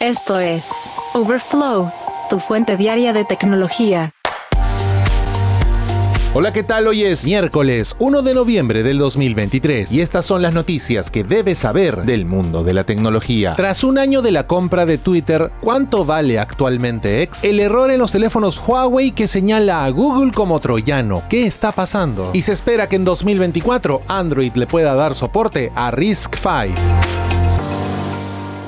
Esto es Overflow, tu fuente diaria de tecnología. Hola, ¿qué tal? Hoy es miércoles 1 de noviembre del 2023 y estas son las noticias que debes saber del mundo de la tecnología. Tras un año de la compra de Twitter, ¿cuánto vale actualmente X? El error en los teléfonos Huawei que señala a Google como troyano. ¿Qué está pasando? Y se espera que en 2024 Android le pueda dar soporte a RISC-V.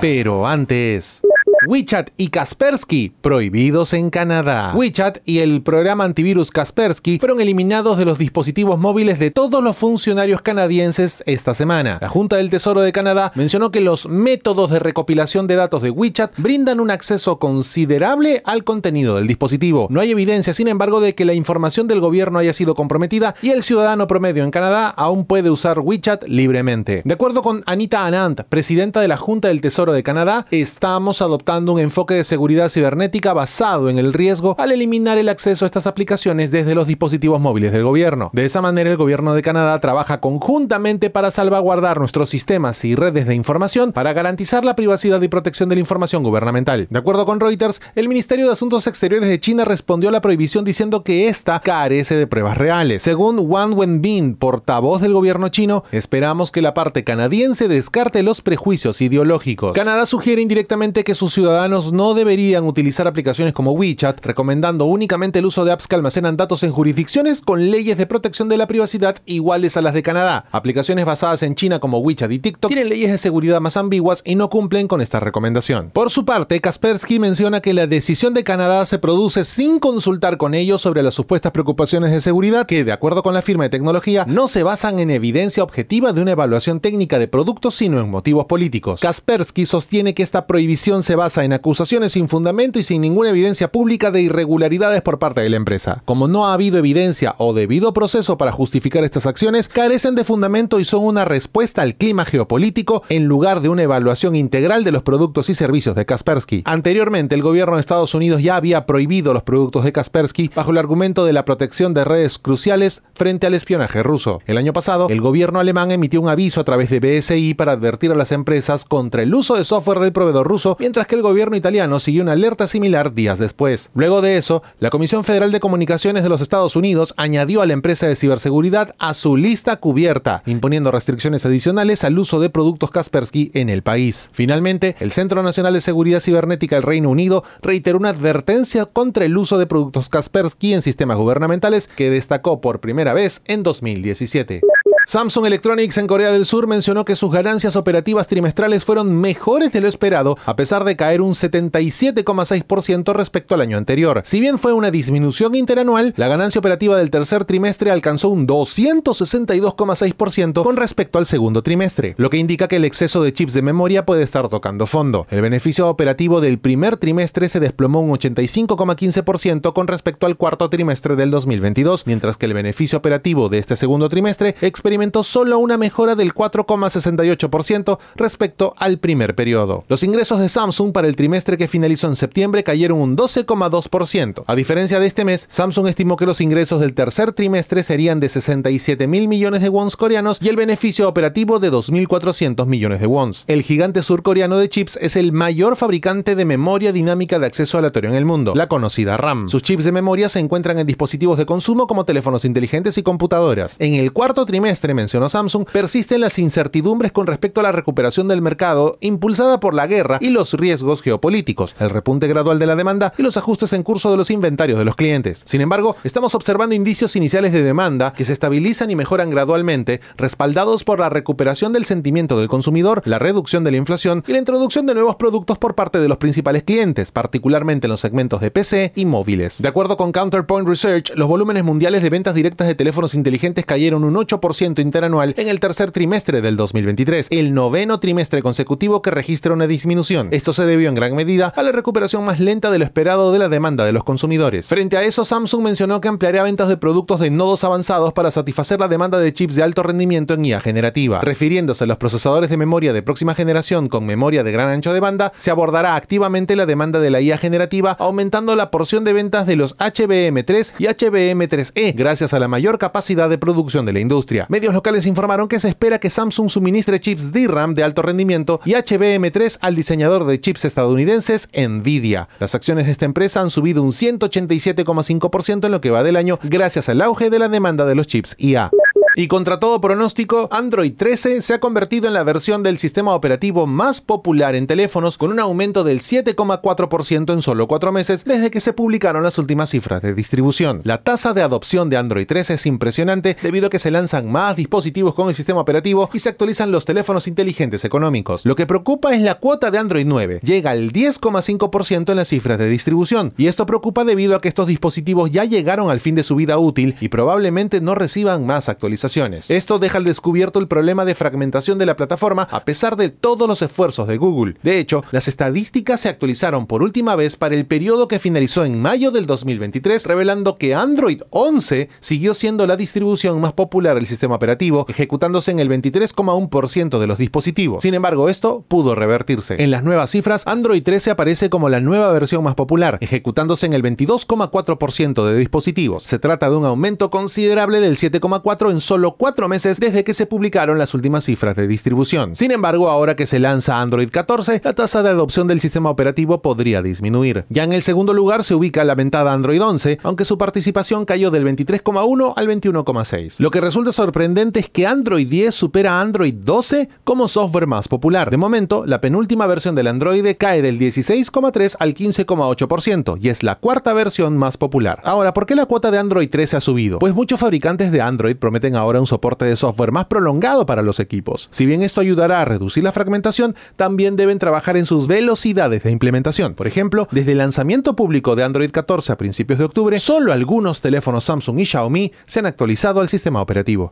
Pero antes... WeChat y Kaspersky prohibidos en Canadá. WeChat y el programa antivirus Kaspersky fueron eliminados de los dispositivos móviles de todos los funcionarios canadienses esta semana. La Junta del Tesoro de Canadá mencionó que los métodos de recopilación de datos de WeChat brindan un acceso considerable al contenido del dispositivo. No hay evidencia, sin embargo, de que la información del gobierno haya sido comprometida y el ciudadano promedio en Canadá aún puede usar WeChat libremente. De acuerdo con Anita Anand, presidenta de la Junta del Tesoro de Canadá, estamos adoptando un enfoque de seguridad cibernética basado en el riesgo al eliminar el acceso a estas aplicaciones desde los dispositivos móviles del gobierno. De esa manera, el gobierno de Canadá trabaja conjuntamente para salvaguardar nuestros sistemas y redes de información para garantizar la privacidad y protección de la información gubernamental. De acuerdo con Reuters, el Ministerio de Asuntos Exteriores de China respondió a la prohibición diciendo que esta carece de pruebas reales. Según Wang Wenbin, portavoz del gobierno chino, esperamos que la parte canadiense descarte los prejuicios ideológicos. Canadá sugiere indirectamente que sus ciudadanos no deberían utilizar aplicaciones como WeChat, recomendando únicamente el uso de apps que almacenan datos en jurisdicciones con leyes de protección de la privacidad iguales a las de Canadá. Aplicaciones basadas en China como WeChat y TikTok tienen leyes de seguridad más ambiguas y no cumplen con esta recomendación. Por su parte, Kaspersky menciona que la decisión de Canadá se produce sin consultar con ellos sobre las supuestas preocupaciones de seguridad que, de acuerdo con la firma de tecnología, no se basan en evidencia objetiva de una evaluación técnica de productos, sino en motivos políticos. Kaspersky sostiene que esta prohibición se basa en acusaciones sin fundamento y sin ninguna evidencia pública de irregularidades por parte de la empresa. Como no ha habido evidencia o debido proceso para justificar estas acciones, carecen de fundamento y son una respuesta al clima geopolítico en lugar de una evaluación integral de los productos y servicios de Kaspersky. Anteriormente, el gobierno de Estados Unidos ya había prohibido los productos de Kaspersky bajo el argumento de la protección de redes cruciales frente al espionaje ruso. El año pasado, el gobierno alemán emitió un aviso a través de BSI para advertir a las empresas contra el uso de software del proveedor ruso, mientras que el gobierno italiano siguió una alerta similar días después. Luego de eso, la Comisión Federal de Comunicaciones de los Estados Unidos añadió a la empresa de ciberseguridad a su lista cubierta, imponiendo restricciones adicionales al uso de productos Kaspersky en el país. Finalmente, el Centro Nacional de Seguridad Cibernética del Reino Unido reiteró una advertencia contra el uso de productos Kaspersky en sistemas gubernamentales que destacó por primera vez en 2017. Samsung Electronics en Corea del Sur mencionó que sus ganancias operativas trimestrales fueron mejores de lo esperado, a pesar de caer un 77,6% respecto al año anterior. Si bien fue una disminución interanual, la ganancia operativa del tercer trimestre alcanzó un 262,6% con respecto al segundo trimestre, lo que indica que el exceso de chips de memoria puede estar tocando fondo. El beneficio operativo del primer trimestre se desplomó un 85,15% con respecto al cuarto trimestre del 2022, mientras que el beneficio operativo de este segundo trimestre experimentó experimentó solo una mejora del 4,68% respecto al primer periodo. Los ingresos de Samsung para el trimestre que finalizó en septiembre cayeron un 12,2%. A diferencia de este mes, Samsung estimó que los ingresos del tercer trimestre serían de 67 mil millones de wons coreanos y el beneficio operativo de 2.400 millones de wons. El gigante surcoreano de chips es el mayor fabricante de memoria dinámica de acceso aleatorio en el mundo, la conocida RAM. Sus chips de memoria se encuentran en dispositivos de consumo como teléfonos inteligentes y computadoras. En el cuarto trimestre, mencionó Samsung, persisten las incertidumbres con respecto a la recuperación del mercado impulsada por la guerra y los riesgos geopolíticos, el repunte gradual de la demanda y los ajustes en curso de los inventarios de los clientes. Sin embargo, estamos observando indicios iniciales de demanda que se estabilizan y mejoran gradualmente, respaldados por la recuperación del sentimiento del consumidor, la reducción de la inflación y la introducción de nuevos productos por parte de los principales clientes, particularmente en los segmentos de PC y móviles. De acuerdo con Counterpoint Research, los volúmenes mundiales de ventas directas de teléfonos inteligentes cayeron un 8% interanual en el tercer trimestre del 2023, el noveno trimestre consecutivo que registra una disminución. Esto se debió en gran medida a la recuperación más lenta de lo esperado de la demanda de los consumidores. Frente a eso, Samsung mencionó que ampliaría ventas de productos de nodos avanzados para satisfacer la demanda de chips de alto rendimiento en IA generativa. Refiriéndose a los procesadores de memoria de próxima generación con memoria de gran ancho de banda, se abordará activamente la demanda de la IA generativa, aumentando la porción de ventas de los HBM3 y HBM3E gracias a la mayor capacidad de producción de la industria Medios locales informaron que se espera que Samsung suministre chips DRAM de alto rendimiento y HBM3 al diseñador de chips estadounidenses Nvidia. Las acciones de esta empresa han subido un 187,5% en lo que va del año gracias al auge de la demanda de los chips IA. Y contra todo pronóstico, Android 13 se ha convertido en la versión del sistema operativo más popular en teléfonos con un aumento del 7,4% en solo cuatro meses desde que se publicaron las últimas cifras de distribución. La tasa de adopción de Android 13 es impresionante debido a que se lanzan más dispositivos con el sistema operativo y se actualizan los teléfonos inteligentes económicos. Lo que preocupa es la cuota de Android 9. Llega al 10,5% en las cifras de distribución. Y esto preocupa debido a que estos dispositivos ya llegaron al fin de su vida útil y probablemente no reciban más actualizaciones esto deja al descubierto el problema de fragmentación de la plataforma a pesar de todos los esfuerzos de Google. De hecho, las estadísticas se actualizaron por última vez para el periodo que finalizó en mayo del 2023, revelando que Android 11 siguió siendo la distribución más popular del sistema operativo, ejecutándose en el 23,1% de los dispositivos. Sin embargo, esto pudo revertirse. En las nuevas cifras, Android 13 aparece como la nueva versión más popular, ejecutándose en el 22,4% de dispositivos. Se trata de un aumento considerable del 7,4 en solo cuatro meses desde que se publicaron las últimas cifras de distribución. Sin embargo, ahora que se lanza Android 14, la tasa de adopción del sistema operativo podría disminuir. Ya en el segundo lugar se ubica la ventada Android 11, aunque su participación cayó del 23,1 al 21,6. Lo que resulta sorprendente es que Android 10 supera a Android 12 como software más popular. De momento, la penúltima versión del Android cae del 16,3 al 15,8% y es la cuarta versión más popular. Ahora, ¿por qué la cuota de Android 13 ha subido? Pues muchos fabricantes de Android prometen ahora un soporte de software más prolongado para los equipos. Si bien esto ayudará a reducir la fragmentación, también deben trabajar en sus velocidades de implementación. Por ejemplo, desde el lanzamiento público de Android 14 a principios de octubre, solo algunos teléfonos Samsung y Xiaomi se han actualizado al sistema operativo.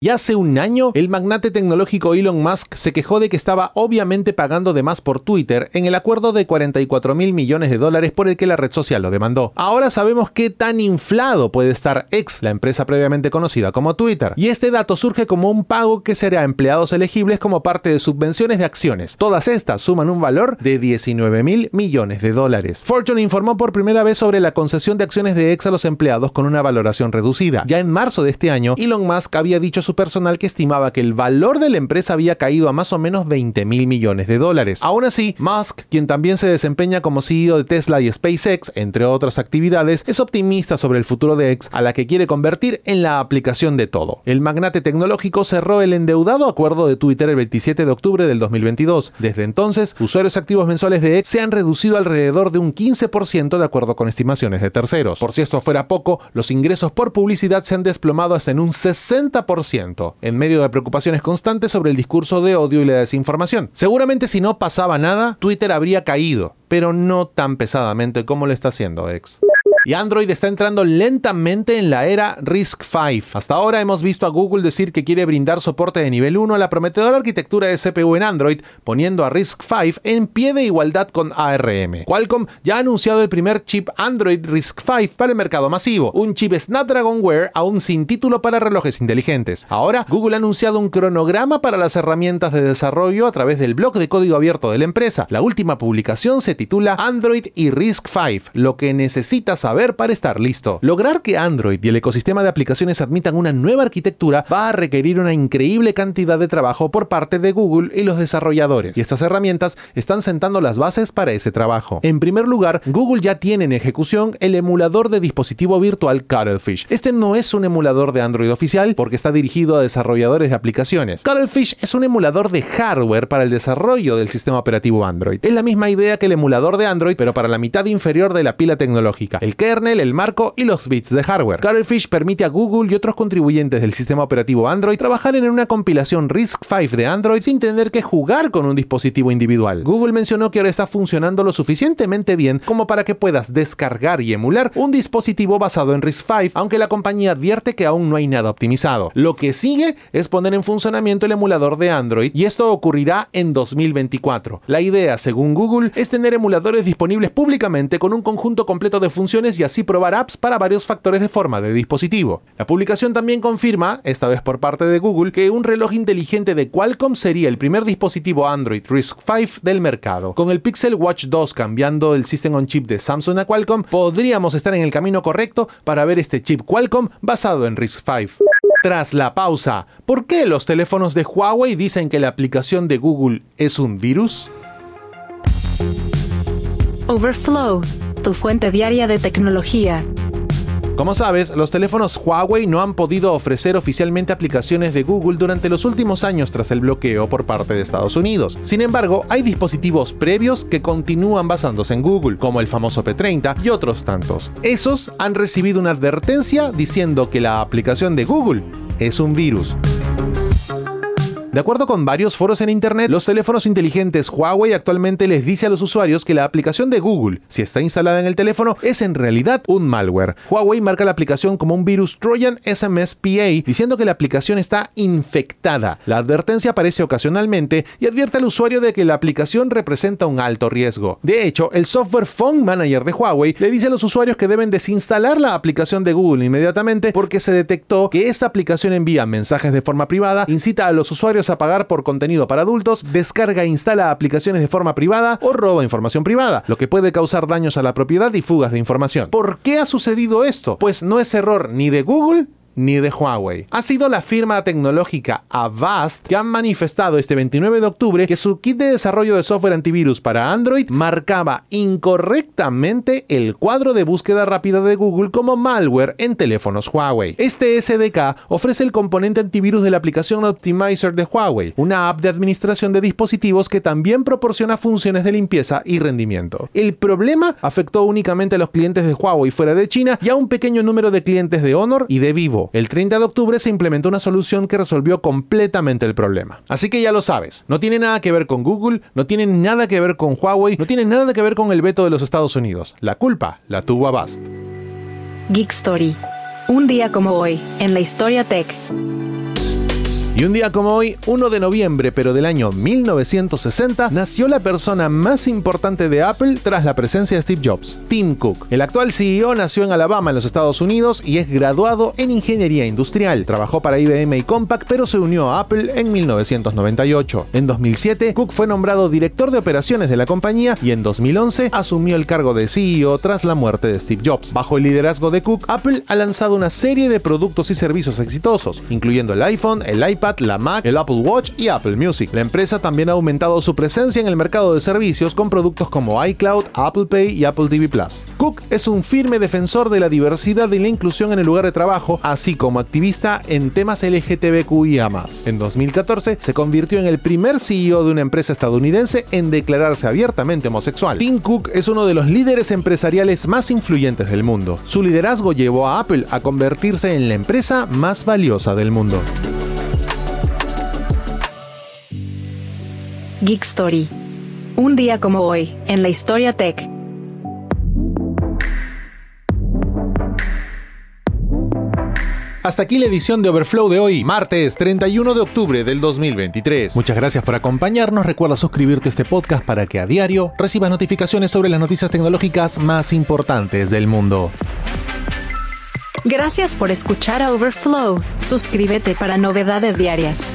Y hace un año, el magnate tecnológico Elon Musk se quejó de que estaba obviamente pagando de más por Twitter en el acuerdo de 44 mil millones de dólares por el que la red social lo demandó. Ahora sabemos qué tan inflado puede estar X, la empresa previamente conocida como Twitter. Y este dato surge como un pago que será a empleados elegibles como parte de subvenciones de acciones. Todas estas suman un valor de 19 mil millones de dólares. Fortune informó por primera vez sobre la concesión de acciones de X a los empleados con una valoración reducida. Ya en marzo de este año, Elon Musk había dicho su personal que estimaba que el valor de la empresa había caído a más o menos 20 mil millones de dólares. Aún así, Musk, quien también se desempeña como CEO de Tesla y SpaceX, entre otras actividades, es optimista sobre el futuro de X, a la que quiere convertir en la aplicación de todo. El magnate tecnológico cerró el endeudado acuerdo de Twitter el 27 de octubre del 2022. Desde entonces, usuarios activos mensuales de X se han reducido alrededor de un 15% de acuerdo con estimaciones de terceros. Por si esto fuera poco, los ingresos por publicidad se han desplomado hasta en un 60% en medio de preocupaciones constantes sobre el discurso de odio y la desinformación. Seguramente si no pasaba nada, Twitter habría caído, pero no tan pesadamente como lo está haciendo X y Android está entrando lentamente en la era RISC V. Hasta ahora hemos visto a Google decir que quiere brindar soporte de nivel 1 a la prometedora arquitectura de CPU en Android, poniendo a RISC V en pie de igualdad con ARM. Qualcomm ya ha anunciado el primer chip Android RISC V para el mercado masivo, un chip Snapdragon Wear aún sin título para relojes inteligentes. Ahora, Google ha anunciado un cronograma para las herramientas de desarrollo a través del blog de código abierto de la empresa. La última publicación se titula Android y RISC V, lo que necesita saber para estar listo. Lograr que Android y el ecosistema de aplicaciones admitan una nueva arquitectura va a requerir una increíble cantidad de trabajo por parte de Google y los desarrolladores, y estas herramientas están sentando las bases para ese trabajo. En primer lugar, Google ya tiene en ejecución el emulador de dispositivo virtual Cuttlefish. Este no es un emulador de Android oficial porque está dirigido a desarrolladores de aplicaciones. Cuttlefish es un emulador de hardware para el desarrollo del sistema operativo Android. Es la misma idea que el emulador de Android, pero para la mitad inferior de la pila tecnológica. Kernel, el marco y los bits de hardware. Cuttlefish permite a Google y otros contribuyentes del sistema operativo Android trabajar en una compilación RISC-V de Android sin tener que jugar con un dispositivo individual. Google mencionó que ahora está funcionando lo suficientemente bien como para que puedas descargar y emular un dispositivo basado en RISC-V, aunque la compañía advierte que aún no hay nada optimizado. Lo que sigue es poner en funcionamiento el emulador de Android y esto ocurrirá en 2024. La idea, según Google, es tener emuladores disponibles públicamente con un conjunto completo de funciones y así probar apps para varios factores de forma de dispositivo. La publicación también confirma, esta vez por parte de Google, que un reloj inteligente de Qualcomm sería el primer dispositivo Android RISC V del mercado. Con el Pixel Watch 2 cambiando el System on Chip de Samsung a Qualcomm, podríamos estar en el camino correcto para ver este chip Qualcomm basado en RISC V. Tras la pausa, ¿por qué los teléfonos de Huawei dicen que la aplicación de Google es un virus? Overflow, tu fuente diaria de tecnología. Como sabes, los teléfonos Huawei no han podido ofrecer oficialmente aplicaciones de Google durante los últimos años tras el bloqueo por parte de Estados Unidos. Sin embargo, hay dispositivos previos que continúan basándose en Google, como el famoso P30 y otros tantos. Esos han recibido una advertencia diciendo que la aplicación de Google es un virus. De acuerdo con varios foros en Internet, los teléfonos inteligentes Huawei actualmente les dice a los usuarios que la aplicación de Google, si está instalada en el teléfono, es en realidad un malware. Huawei marca la aplicación como un virus Trojan SMS PA, diciendo que la aplicación está infectada. La advertencia aparece ocasionalmente y advierte al usuario de que la aplicación representa un alto riesgo. De hecho, el software Phone Manager de Huawei le dice a los usuarios que deben desinstalar la aplicación de Google inmediatamente porque se detectó que esta aplicación envía mensajes de forma privada, incita a los usuarios a pagar por contenido para adultos, descarga e instala aplicaciones de forma privada o roba información privada, lo que puede causar daños a la propiedad y fugas de información. ¿Por qué ha sucedido esto? Pues no es error ni de Google ni de Huawei. Ha sido la firma tecnológica Avast que han manifestado este 29 de octubre que su kit de desarrollo de software antivirus para Android marcaba incorrectamente el cuadro de búsqueda rápida de Google como malware en teléfonos Huawei. Este SDK ofrece el componente antivirus de la aplicación Optimizer de Huawei, una app de administración de dispositivos que también proporciona funciones de limpieza y rendimiento. El problema afectó únicamente a los clientes de Huawei fuera de China y a un pequeño número de clientes de Honor y de Vivo el 30 de octubre se implementó una solución que resolvió completamente el problema. Así que ya lo sabes, no tiene nada que ver con Google, no tiene nada que ver con Huawei, no tiene nada que ver con el veto de los Estados Unidos. La culpa la tuvo Avast. Geek Story. Un día como hoy, en la historia tech. Y un día como hoy, 1 de noviembre pero del año 1960, nació la persona más importante de Apple tras la presencia de Steve Jobs, Tim Cook. El actual CEO nació en Alabama, en los Estados Unidos, y es graduado en Ingeniería Industrial. Trabajó para IBM y Compaq, pero se unió a Apple en 1998. En 2007, Cook fue nombrado director de operaciones de la compañía y en 2011 asumió el cargo de CEO tras la muerte de Steve Jobs. Bajo el liderazgo de Cook, Apple ha lanzado una serie de productos y servicios exitosos, incluyendo el iPhone, el la Mac, el Apple Watch y Apple Music. La empresa también ha aumentado su presencia en el mercado de servicios con productos como iCloud, Apple Pay y Apple TV Plus. Cook es un firme defensor de la diversidad y la inclusión en el lugar de trabajo, así como activista en temas LGTBQIA. En 2014 se convirtió en el primer CEO de una empresa estadounidense en declararse abiertamente homosexual. Tim Cook es uno de los líderes empresariales más influyentes del mundo. Su liderazgo llevó a Apple a convertirse en la empresa más valiosa del mundo. Geek Story. Un día como hoy, en la historia tech. Hasta aquí la edición de Overflow de hoy, martes 31 de octubre del 2023. Muchas gracias por acompañarnos. Recuerda suscribirte a este podcast para que a diario recibas notificaciones sobre las noticias tecnológicas más importantes del mundo. Gracias por escuchar a Overflow. Suscríbete para novedades diarias.